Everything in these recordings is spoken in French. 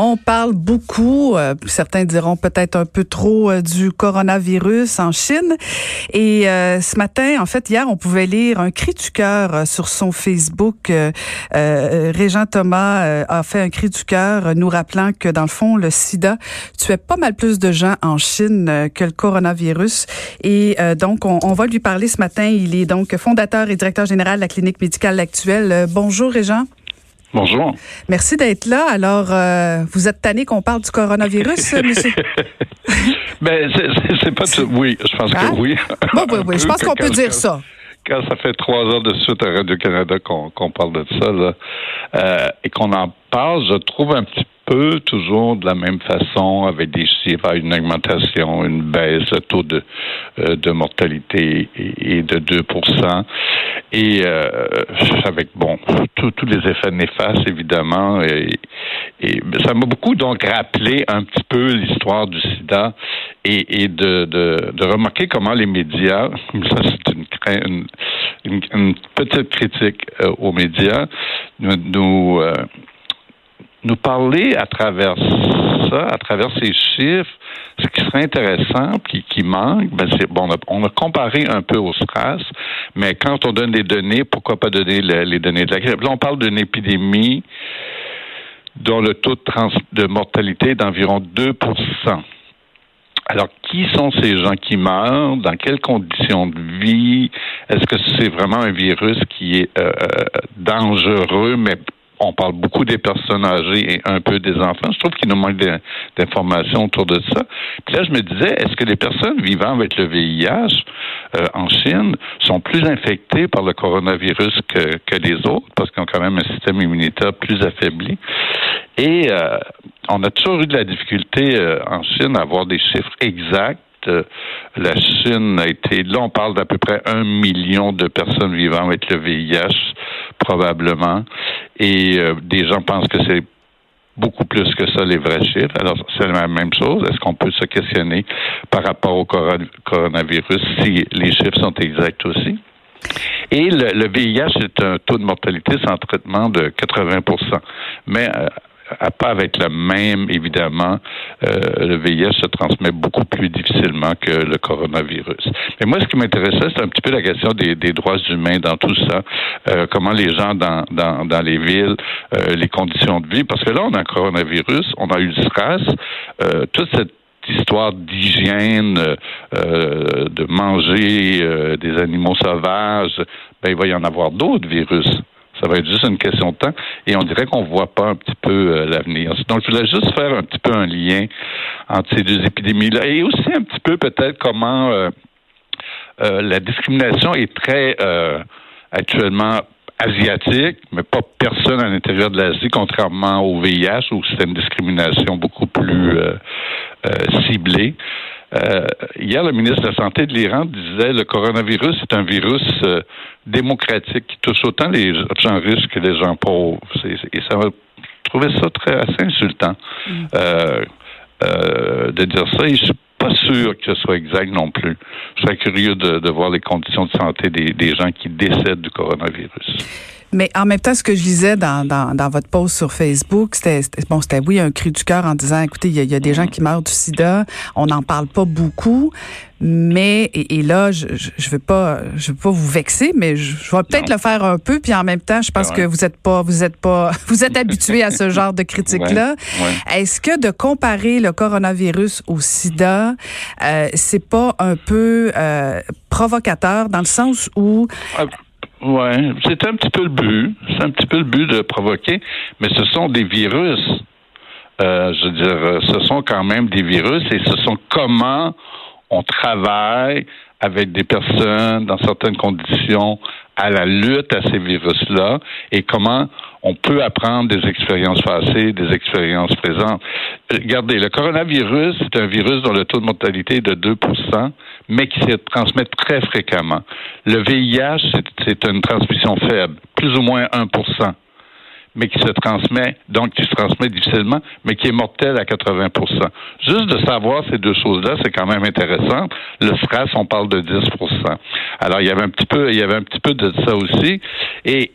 On parle beaucoup, euh, certains diront peut-être un peu trop euh, du coronavirus en Chine. Et euh, ce matin, en fait, hier, on pouvait lire un cri du cœur sur son Facebook. Régent Thomas a fait un cri du cœur, nous rappelant que dans le fond, le SIDA tuait pas mal plus de gens en Chine que le coronavirus. Et donc, on, on, va lui parler ce matin. Il est donc fondateur et directeur général de la clinique médicale actuelle. bonjour, Régent. Bonjour. Merci d'être là. Alors, euh, vous êtes tanné qu'on parle du coronavirus, monsieur? ben, c'est pas tout. Oui, je pense que ah? oui. oui, oui, oui. Je pense qu'on peut dire ça. Quand ça fait trois heures de suite à Radio-Canada qu'on parle de ça, là, euh, et qu'on en parle, je trouve un petit peu toujours de la même façon, avec des chiffres, une augmentation, une baisse, le taux de, de mortalité est, de 2% et euh, avec bon tous les effets néfastes évidemment et, ça m'a beaucoup donc rappelé un petit peu l'histoire du SIDA et, de, remarquer comment les médias ça c'est une, une, petite critique euh, aux médias nous, nous euh, à travers ça, à travers ces chiffres, ce qui serait intéressant, puis qui manque, ben c'est bon, on a, comparé un peu au SRAS, mais quand on donne des données, pourquoi pas donner les données de la grippe? Là, on parle d'une épidémie dont le taux de, mortalité est d'environ 2% alors, qui sont ces gens qui meurent? Dans quelles conditions de vie? Est-ce que c'est vraiment un virus qui est euh, euh dangereux, mais on parle beaucoup des personnes âgées et un peu des enfants. Je trouve qu'il nous manque d'informations autour de ça. Puis là, je me disais, est-ce que les personnes vivant avec le VIH euh, en Chine sont plus infectées par le coronavirus que, les autres, parce qu'ils ont quand même un système immunitaire plus affaibli? Et euh, on a toujours eu de la difficulté euh, en Chine à avoir des chiffres exacts la Chine a été, là on parle d'à peu près un million de personnes vivant avec le VIH, probablement, et euh, des gens pensent que c'est beaucoup plus que ça, les vrais chiffres. Alors, c'est la même chose. Est-ce qu'on peut se questionner par rapport au coronavirus si les chiffres sont exacts aussi? Et le, VIH c'est un taux de mortalité sans traitement de 80% Mais euh, pas avec le même, évidemment, euh, le VIH se transmet beaucoup plus difficilement que le coronavirus. Mais moi, ce qui m'intéressait, c'est un petit peu la question des, droits humains dans tout ça. Euh, comment les gens dans, dans, les villes, euh, les conditions de vie, parce que là, on a un coronavirus, on a eu le stress, toute cette histoire d'hygiène, de manger des animaux sauvages, ben il va y en avoir d'autres virus. Ça va être juste une question de temps. Et on dirait qu'on ne voit pas un petit peu euh, l'avenir. Donc, je voulais juste faire un petit peu un lien entre ces deux épidémies-là. Et aussi un petit peu peut-être comment euh, euh, la discrimination est très actuellement asiatique, mais pas personne à l'intérieur de l'Asie, contrairement au VIH, où c'est une discrimination beaucoup plus ciblée. Euh, hier, le ministre de la Santé de l'Iran disait le coronavirus est un virus euh, démocratique qui touche autant les gens riches que les gens pauvres. Et ça m'a trouvé ça très assez insultant mm. euh, euh, de dire ça. Et je suis pas sûr que ce soit exact non plus. Je serais curieux de, de voir les conditions de santé des, des gens qui décèdent du coronavirus. Mais en même temps, ce que je lisais dans, dans, dans votre post sur Facebook, c'était bon, c'était oui un cri du cœur en disant, écoutez, il y, a, des gens qui meurent du SIDA, on n'en parle pas beaucoup, mais et, là, je, je veux pas, je veux pas vous vexer, mais je, vais peut-être le faire un peu, puis en même temps, je pense que vous êtes pas, vous êtes pas, vous êtes habitué à ce genre de critique-là. Est-ce que de comparer le coronavirus au SIDA, euh, c'est pas un peu euh, provocateur dans le sens où ah, oui, c'est un petit peu le but. C'est un petit peu le but de provoquer, mais ce sont des virus. Euh, je veux dire, ce sont quand même des virus et ce sont comment on travaille avec des personnes dans certaines conditions à la lutte à ces virus-là et comment on peut apprendre des expériences passées, des expériences présentes. Regardez, le coronavirus, c'est un virus dont le taux de mortalité est de 2% mais qui se transmet très fréquemment. Le VIH, c'est une transmission faible, plus ou moins 1% mais qui se transmet, donc qui se transmet difficilement, mais qui est mortel à 80% Juste de savoir ces deux choses-là, c'est quand même intéressant. Le stress, on parle de 10% Alors, il y avait un petit peu, il y avait un petit peu de ça aussi. Et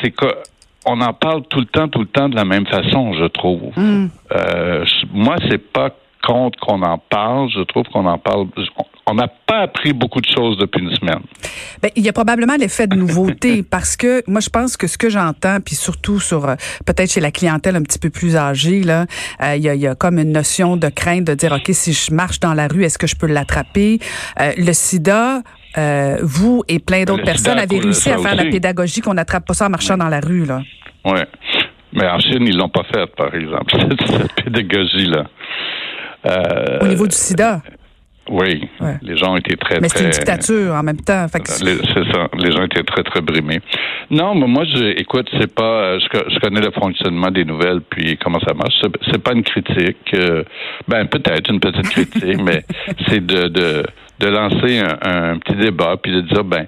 c'est que on en parle tout le temps, tout le temps de la même façon, je trouve. Hmm. Euh, moi, c'est pas contre qu'on en parle. Je trouve qu'on en parle. On n'a pas appris beaucoup de choses depuis une semaine. Bien, il y a probablement l'effet de nouveauté parce que moi, je pense que ce que j'entends, puis surtout sur euh, peut-être chez la clientèle un petit peu plus âgée, là, euh, il, y a, il y, a, comme une notion de crainte de dire, OK, si je marche dans la rue, est-ce que je peux l'attraper? Euh, le sida, euh, vous et plein d'autres personnes avez réussi à faire aussi. la pédagogie qu'on n'attrape pas ça en marchant dans la rue, là. Oui. Mais en Chine, ils l'ont pas fait, par exemple, cette pédagogie-là. Euh, Au niveau du sida. Oui, ouais. les gens étaient très, mais c'est une dictature en même temps. C'est ça, les gens étaient très, très brimés. Non, mais moi, je, écoute, c'est pas, je, je, connais le fonctionnement des nouvelles, puis comment ça marche. C'est pas une critique. Euh, ben, peut-être une petite critique, mais c'est de, de, de lancer un, un, petit débat, puis de dire, ben,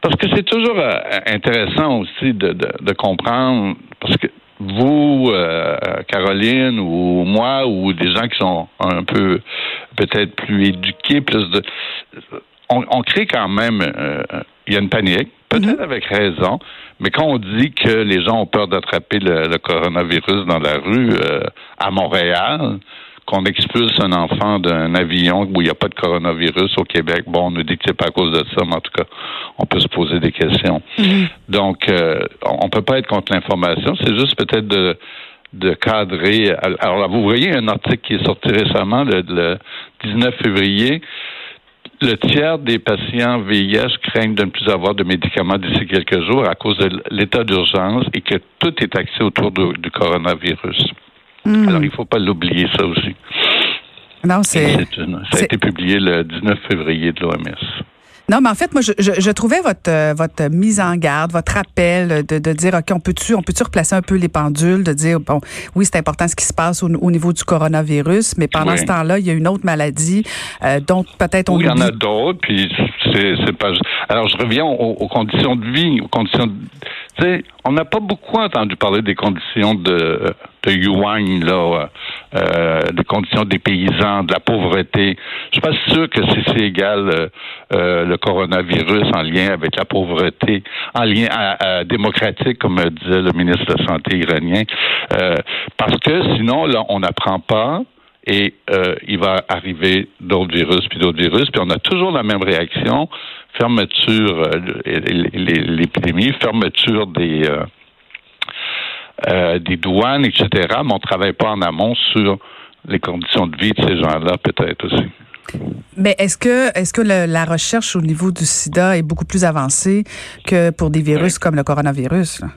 parce que c'est toujours euh, intéressant aussi de, de, de comprendre, parce que vous, euh, Caroline, ou moi, ou des gens qui sont un peu peut-être plus éduqués, plus de, on, on crée quand même, euh, il y a une panique, peut-être mm -hmm. avec raison, mais quand on dit que les gens ont peur d'attraper le, le, coronavirus dans la rue euh, à Montréal, qu'on expulse un enfant d'un avion où il n'y a pas de coronavirus au Québec. Bon, on nous dit que c'est pas à cause de ça, mais en tout cas, on peut se poser des questions. -hmm. Donc, euh, on peut pas être contre l'information. C'est juste peut-être de de cadrer. Alors là, vous voyez un article qui est sorti récemment, le, le 19 février. Le tiers des patients VIH craignent de ne plus avoir de médicaments d'ici quelques jours à cause de l'état d'urgence et que tout est axé autour du, du coronavirus. Mmh. Alors, il ne faut pas l'oublier, ça aussi. Non, c'est. Ça a été publié le 19 février de l'OMS. Non, mais en fait, moi, je, je, je trouvais votre euh, votre mise en garde, votre appel de, de dire, ok, on peut-tu on peut-tu replacer un peu les pendules, de dire, bon, oui, c'est important ce qui se passe au, au niveau du coronavirus, mais pendant oui. ce temps-là, il y a une autre maladie euh, dont peut-être on. Oui, il y en a d'autres, puis c'est pas. Alors, je reviens aux, aux, conditions de vie, aux conditions. De... Tu sais, on n'a pas beaucoup entendu parler des conditions de de Yuan, là, euh, des conditions des paysans, de la pauvreté. Je suis pas sûr que c'est égal euh, euh, le coronavirus en lien avec la pauvreté, en lien à, à, démocratique, comme disait le ministre de la Santé iranien, euh, parce que sinon, là, on n'apprend pas. Et euh, il va arriver d'autres virus, puis d'autres virus, puis on a toujours la même réaction fermeture, l'épidémie, fermeture des euh, des douanes, etc. Mais on ne travaille pas en amont sur les conditions de vie de ces gens-là, peut-être aussi. Mais est-ce que est-ce que le, la recherche au niveau du SIDA est beaucoup plus avancée que pour des virus oui. comme le coronavirus? Là?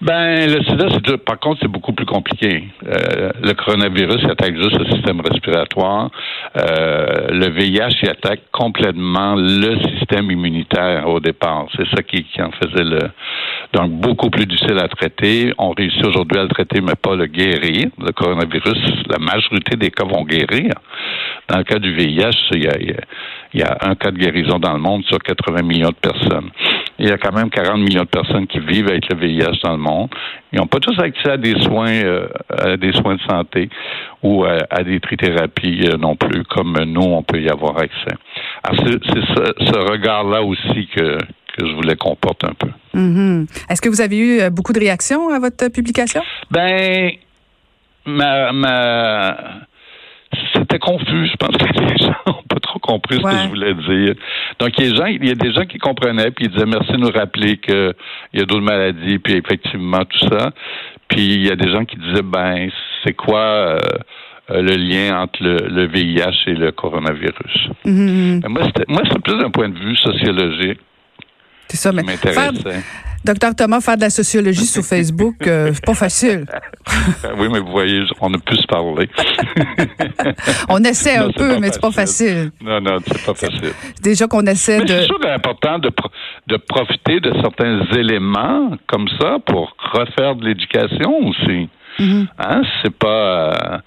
Ben, le sida, c'est par contre, c'est beaucoup plus compliqué. Euh, le coronavirus attaque juste le système respiratoire. Euh, le VIH, il attaque complètement le système immunitaire au départ. C'est ça qui, qui en faisait le donc beaucoup plus difficile à traiter. On réussit aujourd'hui à le traiter, mais pas le guérir. Le coronavirus, la majorité des cas vont guérir. Dans le cas du VIH, il y a, il y a un cas de guérison dans le monde sur 80 millions de personnes. Il y a quand même 40 millions de personnes qui vivent avec le VIH dans le monde. Ils n'ont pas tous accès à des soins, euh, à des soins de santé ou à, à des trithérapies euh, non plus, comme nous, on peut y avoir accès. Alors, c'est ce, ce regard-là aussi que, que je voulais qu'on porte un peu. Mm -hmm. Est-ce que vous avez eu beaucoup de réactions à votre publication? Ben, ma, ma c'était confus. Je pense que les gens n'ont pas trop compris ce que je voulais dire. Donc, il y, a gens, il y a des gens qui comprenaient, puis ils disaient merci de nous rappeler qu'il y a d'autres maladies, puis effectivement, tout ça. Puis, il y a des gens qui disaient, ben, c'est quoi euh, le lien entre le, le, VIH et le coronavirus? Mm -hmm. Moi, c'est plus d'un point de vue sociologique. C'est ça, mais faire, Docteur Thomas, faire de la sociologie sur Facebook, euh, c'est pas facile. oui, mais vous voyez, on a pu se parler. on essaie un non, peu, mais c'est pas facile. Non, non, c'est pas facile. Déjà qu'on essaie mais de. C'est sûr important de, de profiter de certains éléments comme ça pour refaire de l'éducation aussi. Mm -hmm. Hein, c'est pas. Euh,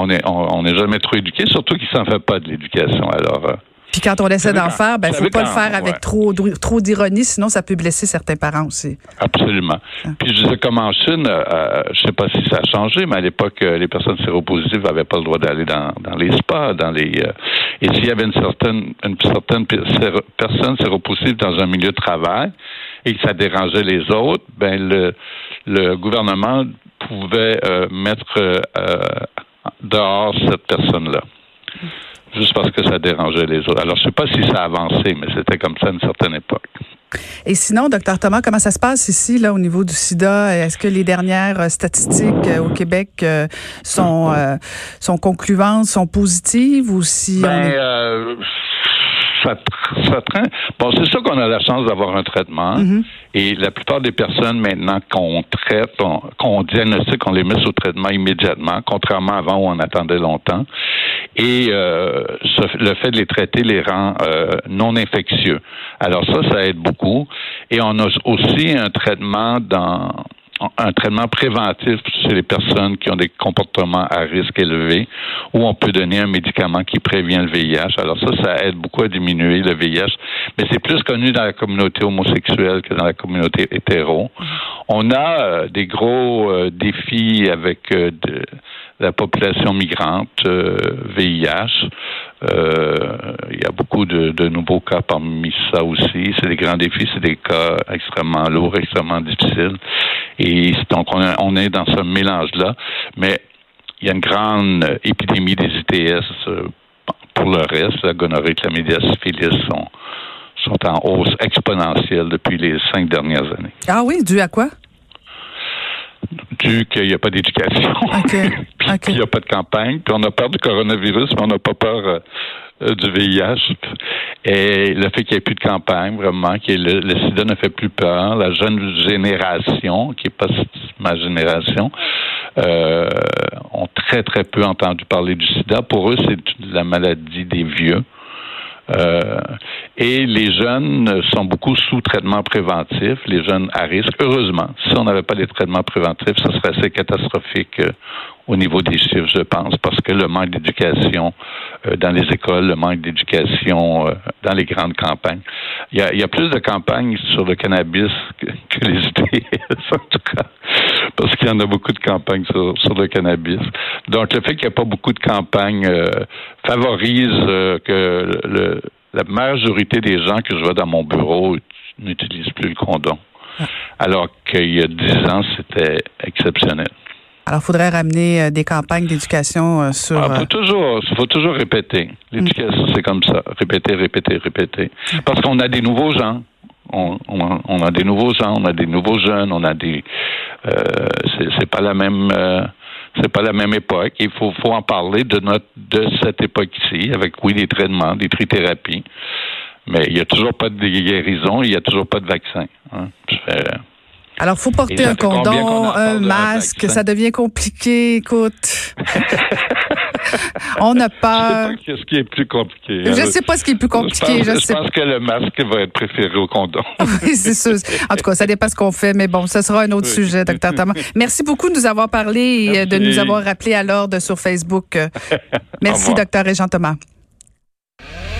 on est on n'est jamais trop éduqué, surtout qu'il s'en fait pas de l'éducation. Alors. Euh, puis quand on essaie d'en faire, ben faut pas le faire avec ouais. trop trop d'ironie, sinon ça peut blesser certains parents aussi. Absolument. Ah. Puis je disais comme en Chine, euh, je sais pas si ça a changé, mais à l'époque les personnes séropositives n'avaient pas le droit d'aller dans, dans les spas, dans les euh, et s'il y avait une certaine une certaine personne séropositive dans un milieu de travail, et que ça dérangeait les autres, ben le, le gouvernement pouvait euh, mettre euh, dehors cette personne-là. Juste parce que ça dérangeait les autres. Alors, je ne sais pas si ça a avancé, mais c'était comme ça à une certaine époque. Et sinon, docteur Thomas, comment ça se passe ici, là, au niveau du sida? Est-ce que les dernières statistiques euh, au Québec euh, sont, euh, sont concluantes, sont positives ou si ben, ça, ça Bon, c'est sûr qu'on a la chance d'avoir un traitement. Mm-hmm. Et la plupart des personnes maintenant qu'on traite, qu'on diagnostique, on les met sous traitement immédiatement, contrairement à avant où on attendait longtemps. Et euh, le fait de les traiter les rend euh, non infectieux. Alors ça, ça aide beaucoup. Et on a aussi un traitement dans un traitement préventif chez les personnes qui ont des comportements à risque élevé, où on peut donner un médicament qui prévient le VIH. Alors ça, ça aide beaucoup à diminuer le VIH, mais c'est plus connu dans la communauté homosexuelle que dans la communauté hétéro. On a euh, des gros euh, défis avec euh, de, la population migrante, VIH. Il y a beaucoup de, de, nouveaux cas parmi ça aussi. C'est des grands défis, c'est des cas extrêmement lourds, extrêmement difficiles. Et donc, on, est dans ce mélange-là. Mais il y a une grande épidémie des ITS euh, pour le reste. La gonorrhée, la syphilis sont, sont en hausse exponentielle depuis les cinq dernières années. Ah oui, dû à quoi? Dû qu'il n'y a pas d'éducation. OK. puis qu'il n'y a pas de campagne. Puis on a peur du coronavirus, mais on n'a pas peur euh, euh, du VIH. Et le fait qu'il n'y ait plus de campagne, vraiment, que le, le, sida ne fait plus peur, la jeune génération, qui n'est pas ma génération, euh, ont très, très peu entendu parler du sida. Pour eux, c'est la maladie des vieux. Euh, et les jeunes sont beaucoup sous traitement préventif, les jeunes à risque. Heureusement, si on n'avait pas les traitements préventifs, ce serait assez catastrophique euh, au niveau des chiffres, je pense, parce que le manque d'éducation euh, dans les écoles, le manque d'éducation dans les grandes campagnes. Il y, a, il y, a, plus de campagnes sur le cannabis que, les ITS, en tout cas, parce qu'il y en a beaucoup de campagnes sur, sur le cannabis. Donc, le fait qu'il n'y a pas beaucoup de campagnes euh, favorise que le, la majorité des gens que je vois dans mon bureau n'utilisent plus le condom. Ah. Alors qu'il y a dix ans, c'était exceptionnel. Alors, il faudrait ramener euh, des campagnes d'éducation euh, sur. Il ah, faut, euh, toujours, faut toujours répéter. L'éducation, c'est comme ça. Répéter, répéter, répéter. Parce qu'on a des nouveaux gens. On, on, a des nouveaux gens, on a des nouveaux jeunes, on a des. Euh, c'est pas la même. c'est pas la même époque. Il faut, faut en parler de notre de cette époque-ci, avec oui des traitements, des trithérapies, mais il n'y a toujours pas de guérison, il n'y a toujours pas de vaccin. Hein. Alors, faut porter un condom, un masque, ça devient compliqué. Écoute. on a peur. Je sais pas ce qui est plus compliqué. Je sais pas ce qui est plus compliqué. Je pense, que le masque va être préféré au condom. oui, c'est sûr. En tout cas, ça dépend ce qu'on fait, mais bon, ce sera un autre sujet, docteur Thomas. Merci beaucoup de nous avoir parlé et de nous avoir rappelé à l'ordre sur Facebook. Merci, docteur Régent Thomas.